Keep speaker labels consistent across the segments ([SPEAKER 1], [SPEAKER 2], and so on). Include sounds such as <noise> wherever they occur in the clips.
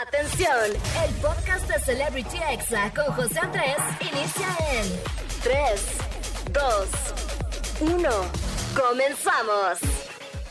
[SPEAKER 1] Atención, el podcast de Celebrity Exa con José Andrés inicia en 3, 2, 1. Comenzamos.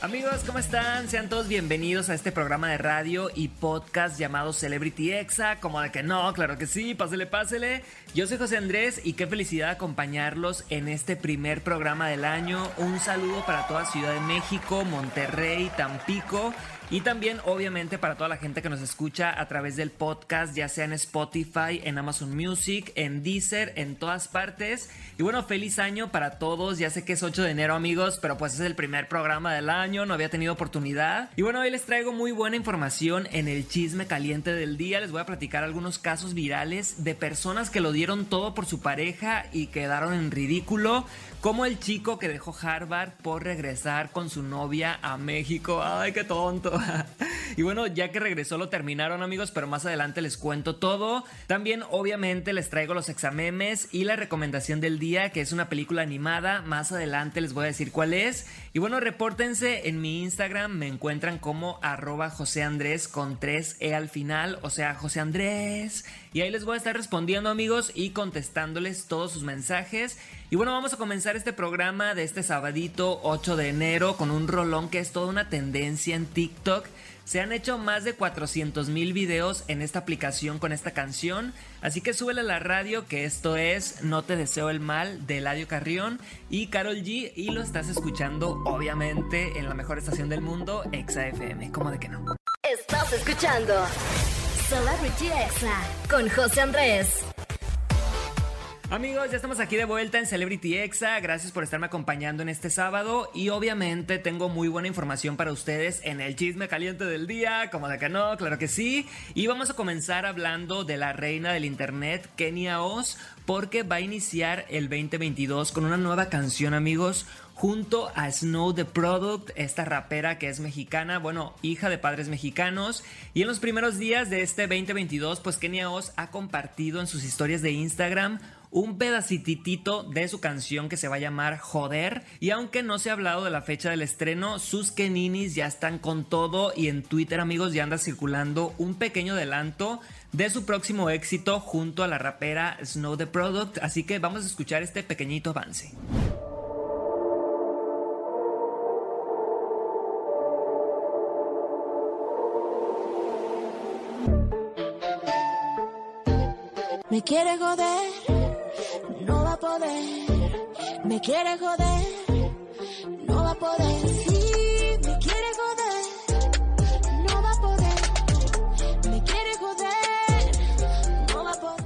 [SPEAKER 2] Amigos, ¿cómo están? Sean todos bienvenidos a este programa de radio y podcast llamado Celebrity Exa. Como de que no, claro que sí, pásele, pásele. Yo soy José Andrés y qué felicidad acompañarlos en este primer programa del año. Un saludo para toda Ciudad de México, Monterrey, Tampico y también, obviamente, para toda la gente que nos escucha a través del podcast, ya sea en Spotify, en Amazon Music, en Deezer, en todas partes. Y bueno, feliz año para todos. Ya sé que es 8 de enero, amigos, pero pues es el primer programa del año, no había tenido oportunidad. Y bueno, hoy les traigo muy buena información en el chisme caliente del día. Les voy a platicar algunos casos virales de personas que lo dieron todo por su pareja y quedaron en ridículo. Como el chico que dejó Harvard por regresar con su novia a México. Ay, qué tonto. <laughs> y bueno, ya que regresó lo terminaron amigos, pero más adelante les cuento todo. También obviamente les traigo los examemes y la recomendación del día, que es una película animada. Más adelante les voy a decir cuál es. Y bueno, repórtense en mi Instagram, me encuentran como arroba José Andrés con 3E al final, o sea, José Andrés. Y ahí les voy a estar respondiendo amigos y contestándoles todos sus mensajes. Y bueno, vamos a comenzar este programa de este sabadito 8 de enero con un rolón que es toda una tendencia en TikTok. Se han hecho más de 400 mil videos en esta aplicación con esta canción, así que súbele a la radio que esto es No te deseo el mal de Eladio Carrión y Carol G y lo estás escuchando obviamente en la mejor estación del mundo, Exa FM, ¿cómo de que no?
[SPEAKER 1] Estás escuchando Celebrity Exa con José Andrés.
[SPEAKER 2] Amigos, ya estamos aquí de vuelta en Celebrity Exa. Gracias por estarme acompañando en este sábado. Y obviamente tengo muy buena información para ustedes en el chisme caliente del día. Como de que no, claro que sí. Y vamos a comenzar hablando de la reina del internet, Kenia Oz, porque va a iniciar el 2022 con una nueva canción, amigos junto a Snow the Product, esta rapera que es mexicana, bueno, hija de padres mexicanos. Y en los primeros días de este 2022, pues Kenia Oz ha compartido en sus historias de Instagram un pedacitito de su canción que se va a llamar Joder. Y aunque no se ha hablado de la fecha del estreno, sus Keninis ya están con todo y en Twitter amigos ya anda circulando un pequeño adelanto de su próximo éxito junto a la rapera Snow the Product. Así que vamos a escuchar este pequeñito avance.
[SPEAKER 3] Me quiere joder me quiere joder, no va a poder. Sí, me quiere joder, no va a poder. Me quiere joder, no va a poder.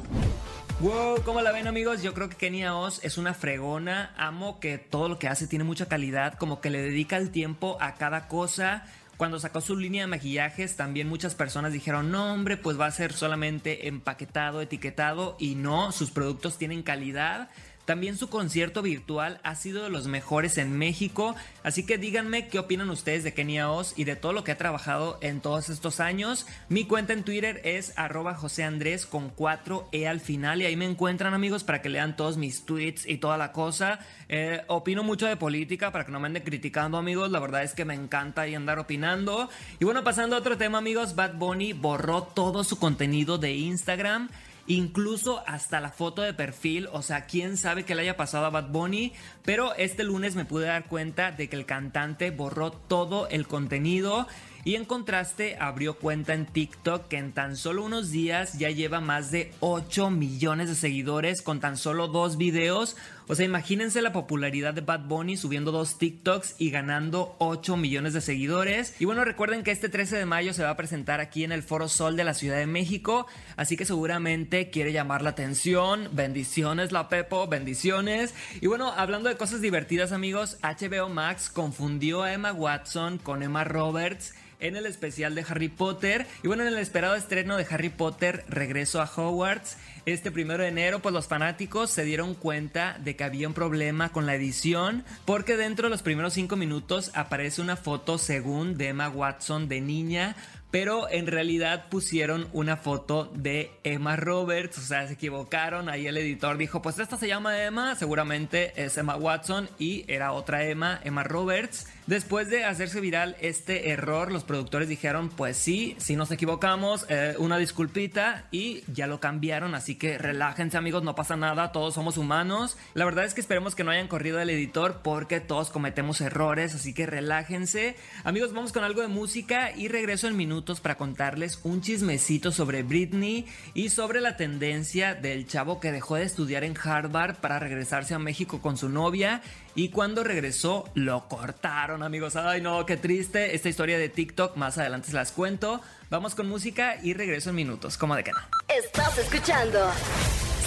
[SPEAKER 2] Wow, ¿cómo la ven amigos? Yo creo que Kenia Oz es una fregona. Amo que todo lo que hace tiene mucha calidad, como que le dedica el tiempo a cada cosa. Cuando sacó su línea de maquillajes, también muchas personas dijeron, no hombre, pues va a ser solamente empaquetado, etiquetado y no, sus productos tienen calidad. También su concierto virtual ha sido de los mejores en México, así que díganme qué opinan ustedes de Kenia Oz y de todo lo que ha trabajado en todos estos años. Mi cuenta en Twitter es arroba José Andrés con 4E al final y ahí me encuentran amigos para que lean todos mis tweets y toda la cosa. Eh, opino mucho de política para que no me anden criticando amigos, la verdad es que me encanta ahí andar opinando. Y bueno, pasando a otro tema amigos, Bad Bunny borró todo su contenido de Instagram incluso hasta la foto de perfil, o sea, quién sabe qué le haya pasado a Bad Bunny, pero este lunes me pude dar cuenta de que el cantante borró todo el contenido y en contraste abrió cuenta en TikTok que en tan solo unos días ya lleva más de 8 millones de seguidores con tan solo dos videos. O sea, imagínense la popularidad de Bad Bunny subiendo dos TikToks y ganando 8 millones de seguidores. Y bueno, recuerden que este 13 de mayo se va a presentar aquí en el Foro Sol de la Ciudad de México, así que seguramente quiere llamar la atención. Bendiciones, la Pepo, bendiciones. Y bueno, hablando de cosas divertidas, amigos, HBO Max confundió a Emma Watson con Emma Roberts en el especial de Harry Potter. Y bueno, en el esperado estreno de Harry Potter, Regreso a Hogwarts, este primero de enero, pues los fanáticos se dieron cuenta de que había un problema con la edición, porque dentro de los primeros cinco minutos aparece una foto según de Emma Watson de niña pero en realidad pusieron una foto de Emma Roberts, o sea, se equivocaron, ahí el editor dijo, pues esta se llama Emma, seguramente es Emma Watson y era otra Emma, Emma Roberts. Después de hacerse viral este error, los productores dijeron, pues sí, si nos equivocamos, eh, una disculpita y ya lo cambiaron, así que relájense amigos, no pasa nada, todos somos humanos. La verdad es que esperemos que no hayan corrido el editor porque todos cometemos errores, así que relájense. Amigos, vamos con algo de música y regreso en minutos para contarles un chismecito sobre Britney y sobre la tendencia del chavo que dejó de estudiar en Harvard para regresarse a México con su novia y cuando regresó lo cortaron, amigos. Ay, no, qué triste. Esta historia de TikTok más adelante se las cuento. Vamos con música y regreso en minutos. ¿Cómo de que no?
[SPEAKER 1] Estás escuchando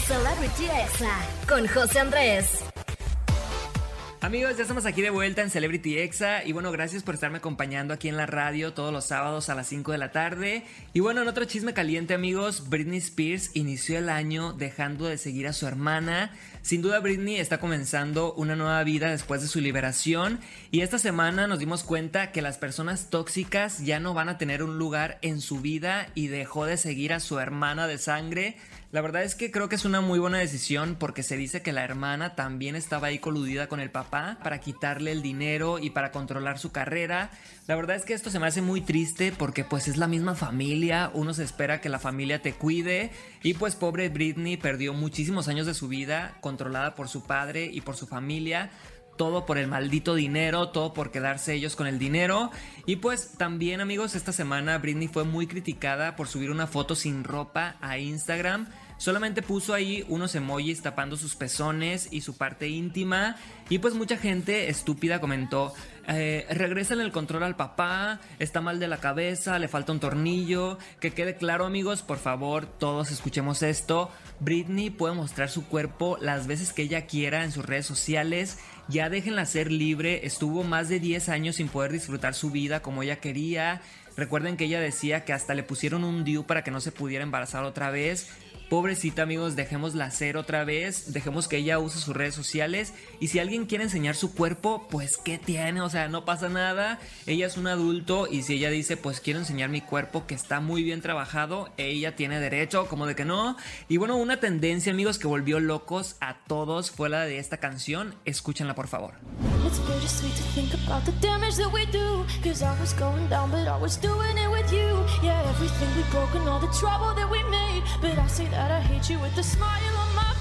[SPEAKER 1] Celebrity Exa con José Andrés.
[SPEAKER 2] Amigos, ya estamos aquí de vuelta en Celebrity Exa y bueno, gracias por estarme acompañando aquí en la radio todos los sábados a las 5 de la tarde. Y bueno, en otro chisme caliente amigos, Britney Spears inició el año dejando de seguir a su hermana. Sin duda Britney está comenzando una nueva vida después de su liberación y esta semana nos dimos cuenta que las personas tóxicas ya no van a tener un lugar en su vida y dejó de seguir a su hermana de sangre. La verdad es que creo que es una muy buena decisión porque se dice que la hermana también estaba ahí coludida con el papá para quitarle el dinero y para controlar su carrera. La verdad es que esto se me hace muy triste porque pues es la misma familia, uno se espera que la familia te cuide. Y pues pobre Britney perdió muchísimos años de su vida controlada por su padre y por su familia todo por el maldito dinero, todo por quedarse ellos con el dinero. Y pues también amigos, esta semana Britney fue muy criticada por subir una foto sin ropa a Instagram. Solamente puso ahí unos emojis tapando sus pezones y su parte íntima. Y pues mucha gente estúpida comentó, eh, regresen el control al papá, está mal de la cabeza, le falta un tornillo. Que quede claro amigos, por favor, todos escuchemos esto. Britney puede mostrar su cuerpo las veces que ella quiera en sus redes sociales. Ya déjenla ser libre, estuvo más de 10 años sin poder disfrutar su vida como ella quería. Recuerden que ella decía que hasta le pusieron un DIU para que no se pudiera embarazar otra vez. Pobrecita amigos, dejémosla hacer otra vez, dejemos que ella use sus redes sociales y si alguien quiere enseñar su cuerpo, pues qué tiene, o sea, no pasa nada, ella es un adulto y si ella dice, pues quiero enseñar mi cuerpo que está muy bien trabajado, ella tiene derecho, como de que no. Y bueno, una tendencia amigos que volvió locos a todos fue la de esta canción, escúchenla por favor.
[SPEAKER 3] It's bittersweet to think about the damage that we do. Cause I was going down, but I was doing it with you. Yeah, everything we broke and all the trouble that we made. But I say that I hate you with a smile on my face.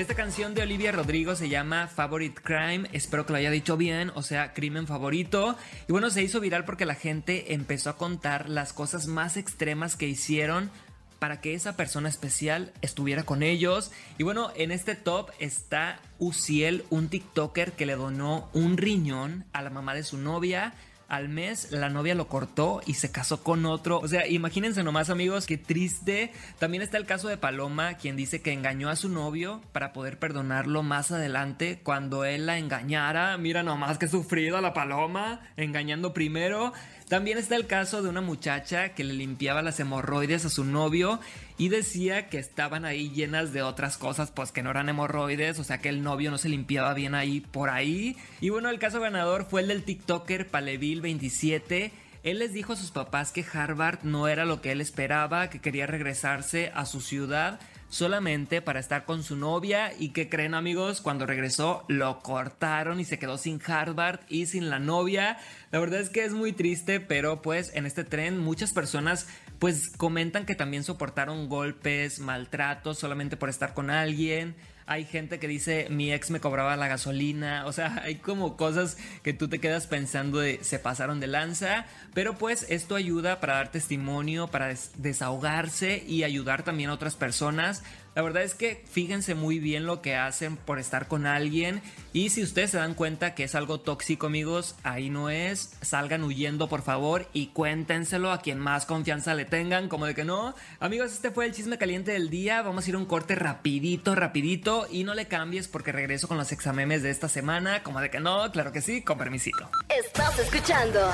[SPEAKER 2] Esta canción de Olivia Rodrigo se llama Favorite Crime, espero que lo haya dicho bien, o sea, crimen favorito. Y bueno, se hizo viral porque la gente empezó a contar las cosas más extremas que hicieron para que esa persona especial estuviera con ellos. Y bueno, en este top está Uciel, un TikToker que le donó un riñón a la mamá de su novia. Al mes la novia lo cortó y se casó con otro. O sea, imagínense nomás amigos, qué triste. También está el caso de Paloma, quien dice que engañó a su novio para poder perdonarlo más adelante cuando él la engañara. Mira nomás que sufrido la Paloma, engañando primero. También está el caso de una muchacha que le limpiaba las hemorroides a su novio y decía que estaban ahí llenas de otras cosas, pues que no eran hemorroides, o sea que el novio no se limpiaba bien ahí por ahí. Y bueno, el caso ganador fue el del TikToker Paleville27. Él les dijo a sus papás que Harvard no era lo que él esperaba, que quería regresarse a su ciudad solamente para estar con su novia y que creen amigos, cuando regresó lo cortaron y se quedó sin Harvard y sin la novia. La verdad es que es muy triste, pero pues en este tren muchas personas pues comentan que también soportaron golpes, maltratos solamente por estar con alguien. Hay gente que dice mi ex me cobraba la gasolina, o sea, hay como cosas que tú te quedas pensando de se pasaron de lanza, pero pues esto ayuda para dar testimonio, para desahogarse y ayudar también a otras personas la verdad es que fíjense muy bien lo que hacen por estar con alguien y si ustedes se dan cuenta que es algo tóxico amigos, ahí no es, salgan huyendo por favor y cuéntenselo a quien más confianza le tengan, como de que no. Amigos, este fue el chisme caliente del día, vamos a ir un corte rapidito, rapidito y no le cambies porque regreso con los examemes de esta semana, como de que no, claro que sí, con permisito.
[SPEAKER 1] Estás escuchando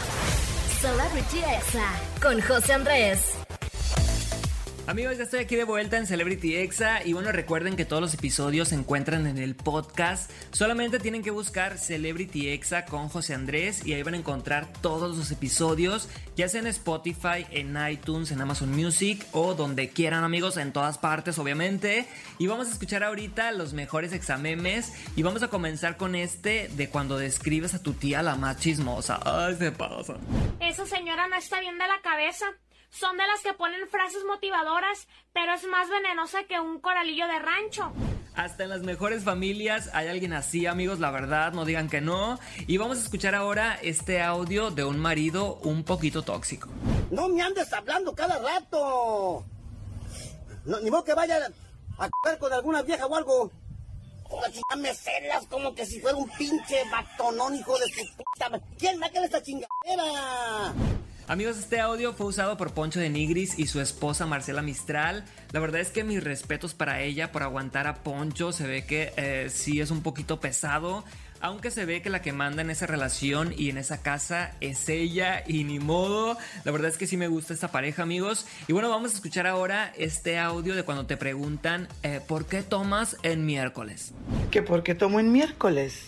[SPEAKER 1] Celebrity Exa con José Andrés.
[SPEAKER 2] Amigos, ya estoy aquí de vuelta en Celebrity Exa y bueno, recuerden que todos los episodios se encuentran en el podcast. Solamente tienen que buscar Celebrity Exa con José Andrés y ahí van a encontrar todos los episodios, ya sea en Spotify, en iTunes, en Amazon Music o donde quieran amigos, en todas partes obviamente. Y vamos a escuchar ahorita los mejores examemes y vamos a comenzar con este de cuando describes a tu tía la más chismosa. Ay, se pasa.
[SPEAKER 4] Esa señora no está bien de la cabeza son de las que ponen frases motivadoras, pero es más venenosa que un coralillo de rancho.
[SPEAKER 2] Hasta en las mejores familias hay alguien así, amigos, la verdad, no digan que no. Y vamos a escuchar ahora este audio de un marido un poquito tóxico.
[SPEAKER 5] No me andes hablando cada rato. ni modo que vaya a comer con alguna vieja o algo. Me celas como que si fuera un pinche batonón, hijo de su puta. ¿Quién me esta chingadera?
[SPEAKER 2] Amigos, este audio fue usado por Poncho de Nigris y su esposa Marcela Mistral. La verdad es que mis respetos para ella por aguantar a Poncho. Se ve que eh, sí es un poquito pesado. Aunque se ve que la que manda en esa relación y en esa casa es ella y ni modo. La verdad es que sí me gusta esta pareja, amigos. Y bueno, vamos a escuchar ahora este audio de cuando te preguntan eh, ¿por qué tomas en miércoles?
[SPEAKER 6] ¿Qué por qué tomo en miércoles?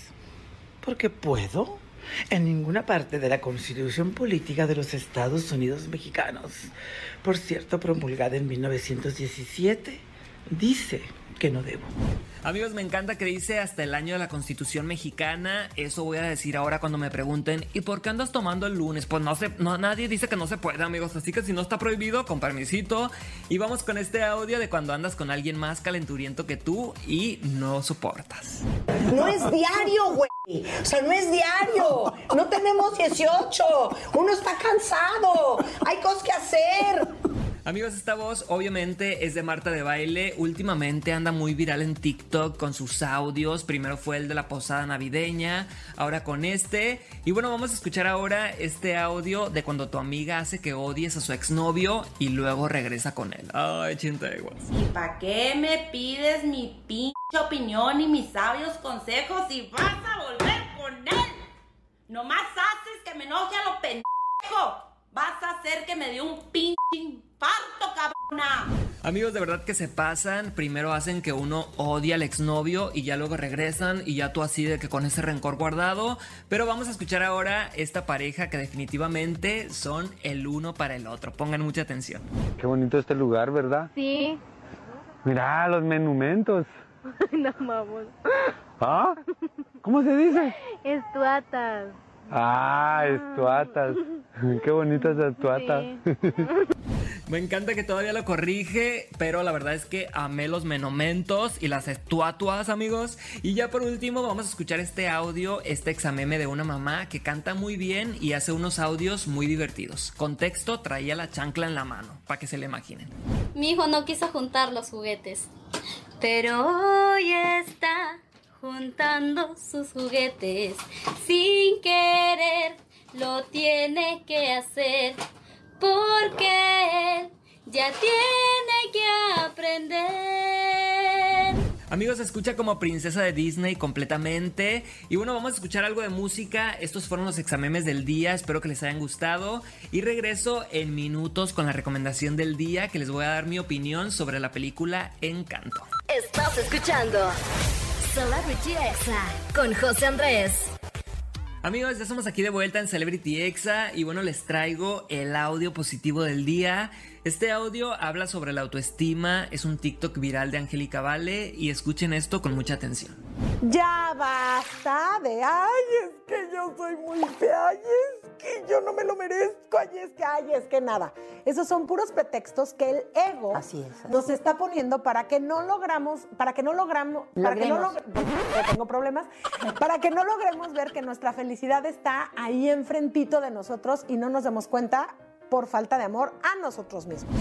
[SPEAKER 6] Porque puedo. En ninguna parte de la Constitución Política de los Estados Unidos Mexicanos, por cierto, promulgada en 1917, dice que no debo.
[SPEAKER 2] Amigos, me encanta que dice hasta el año de la Constitución mexicana. Eso voy a decir ahora cuando me pregunten, ¿y por qué andas tomando el lunes? Pues no sé, no, nadie dice que no se puede, amigos. Así que si no está prohibido, con permisito. Y vamos con este audio de cuando andas con alguien más calenturiento que tú y no soportas.
[SPEAKER 7] No es diario, güey. O sea, no es diario. No tenemos 18. Uno está cansado. Hay cosas que hacer.
[SPEAKER 2] Amigos, esta voz obviamente es de Marta de Baile. Últimamente anda muy viral en TikTok con sus audios. Primero fue el de la posada navideña, ahora con este. Y bueno, vamos a escuchar ahora este audio de cuando tu amiga hace que odies a su exnovio y luego regresa con él. Ay, chinteguas.
[SPEAKER 8] ¿Y para qué me pides mi pinche opinión y mis sabios consejos si vas a volver con él? Nomás haces que me enoje a lo pendejo. Vas a hacer que me dé un pinche infarto, cabrona.
[SPEAKER 2] Amigos, de verdad que se pasan. Primero hacen que uno odie al exnovio y ya luego regresan y ya tú así de que con ese rencor guardado. Pero vamos a escuchar ahora esta pareja que definitivamente son el uno para el otro. Pongan mucha atención.
[SPEAKER 9] Qué bonito este lugar, ¿verdad?
[SPEAKER 10] Sí.
[SPEAKER 9] Mira los monumentos. <laughs>
[SPEAKER 10] no, vamos.
[SPEAKER 9] ¿Ah? ¿Cómo se dice?
[SPEAKER 10] Estuatas.
[SPEAKER 9] Ah, estuatas. <laughs> Qué bonitas estuatas. <laughs>
[SPEAKER 2] Me encanta que todavía lo corrige, pero la verdad es que amé los menomentos y las estatuas, amigos. Y ya por último, vamos a escuchar este audio, este exameme de una mamá que canta muy bien y hace unos audios muy divertidos. Contexto, traía la chancla en la mano, para que se le imaginen.
[SPEAKER 10] Mi hijo no quiso juntar los juguetes, pero hoy está juntando sus juguetes sin querer. Lo tiene que hacer porque él ya tiene que aprender.
[SPEAKER 2] Amigos, escucha como princesa de Disney completamente. Y bueno, vamos a escuchar algo de música. Estos fueron los examemes del día. Espero que les hayan gustado. Y regreso en minutos con la recomendación del día que les voy a dar mi opinión sobre la película Encanto.
[SPEAKER 1] Estás escuchando Celebrity Exa con José Andrés.
[SPEAKER 2] Amigos, ya somos aquí de vuelta en Celebrity Exa y bueno, les traigo el audio positivo del día. Este audio habla sobre la autoestima, es un TikTok viral de Angélica Vale y escuchen esto con mucha atención.
[SPEAKER 7] Ya basta de, ay, es que yo soy muy fea, ay, es que yo no me lo merezco, ay, es que, ay, es que nada. Esos son puros pretextos que el ego
[SPEAKER 11] Así es, así
[SPEAKER 7] nos está poniendo para que no logramos, para que no logramos, para que no
[SPEAKER 11] Logremos.
[SPEAKER 7] log- tengo problemas, para que no logremos ver que nuestra felicidad está ahí enfrentito de nosotros y no nos demos cuenta por falta de amor a nosotros mismos.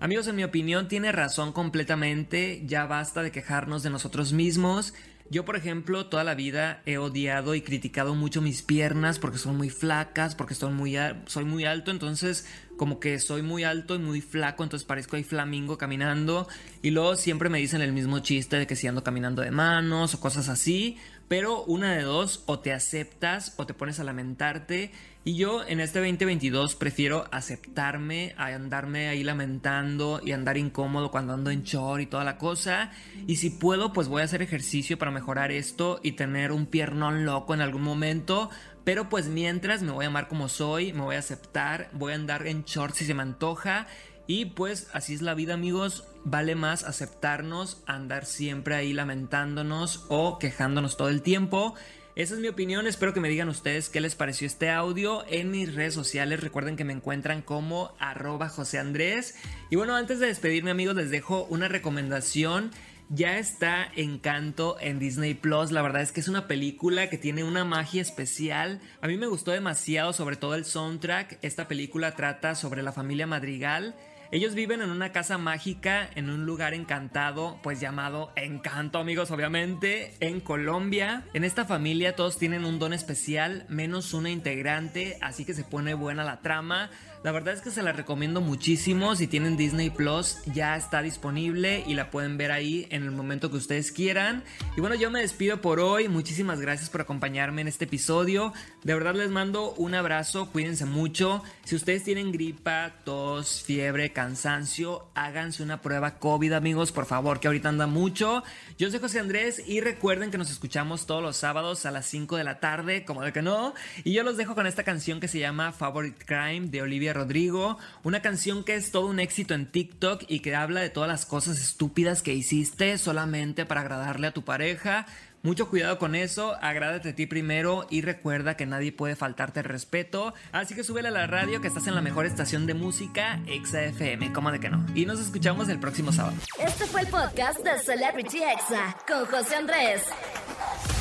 [SPEAKER 2] Amigos, en mi opinión tiene razón completamente, ya basta de quejarnos de nosotros mismos. Yo, por ejemplo, toda la vida he odiado y criticado mucho mis piernas porque son muy flacas, porque son muy soy muy alto, entonces como que soy muy alto y muy flaco, entonces parezco ahí flamingo caminando. Y luego siempre me dicen el mismo chiste de que si ando caminando de manos o cosas así. Pero una de dos, o te aceptas o te pones a lamentarte. Y yo en este 2022 prefiero aceptarme a andarme ahí lamentando y andar incómodo cuando ando en short y toda la cosa. Y si puedo, pues voy a hacer ejercicio para mejorar esto y tener un piernón loco en algún momento. Pero pues mientras me voy a amar como soy, me voy a aceptar, voy a andar en short si se me antoja. Y pues así es la vida amigos, vale más aceptarnos, andar siempre ahí lamentándonos o quejándonos todo el tiempo. Esa es mi opinión, espero que me digan ustedes qué les pareció este audio en mis redes sociales. Recuerden que me encuentran como arroba José Andrés. Y bueno, antes de despedirme amigos les dejo una recomendación. Ya está Encanto en Disney Plus. La verdad es que es una película que tiene una magia especial. A mí me gustó demasiado, sobre todo el soundtrack. Esta película trata sobre la familia Madrigal. Ellos viven en una casa mágica, en un lugar encantado, pues llamado Encanto, amigos, obviamente, en Colombia. En esta familia todos tienen un don especial, menos una integrante, así que se pone buena la trama. La verdad es que se la recomiendo muchísimo. Si tienen Disney Plus, ya está disponible y la pueden ver ahí en el momento que ustedes quieran. Y bueno, yo me despido por hoy. Muchísimas gracias por acompañarme en este episodio. De verdad les mando un abrazo. Cuídense mucho. Si ustedes tienen gripa, tos, fiebre, cansancio, háganse una prueba COVID, amigos, por favor, que ahorita anda mucho. Yo soy José Andrés y recuerden que nos escuchamos todos los sábados a las 5 de la tarde, como de que no. Y yo los dejo con esta canción que se llama Favorite Crime de Olivia Rodrigo, una canción que es todo un éxito en TikTok y que habla de todas las cosas estúpidas que hiciste solamente para agradarle a tu pareja. Mucho cuidado con eso, agrádate a ti primero y recuerda que nadie puede faltarte el respeto. Así que súbele a la radio que estás en la mejor estación de música, Exa FM, como de que no. Y nos escuchamos el próximo sábado.
[SPEAKER 1] Este fue el podcast de Celebrity Exa con José Andrés.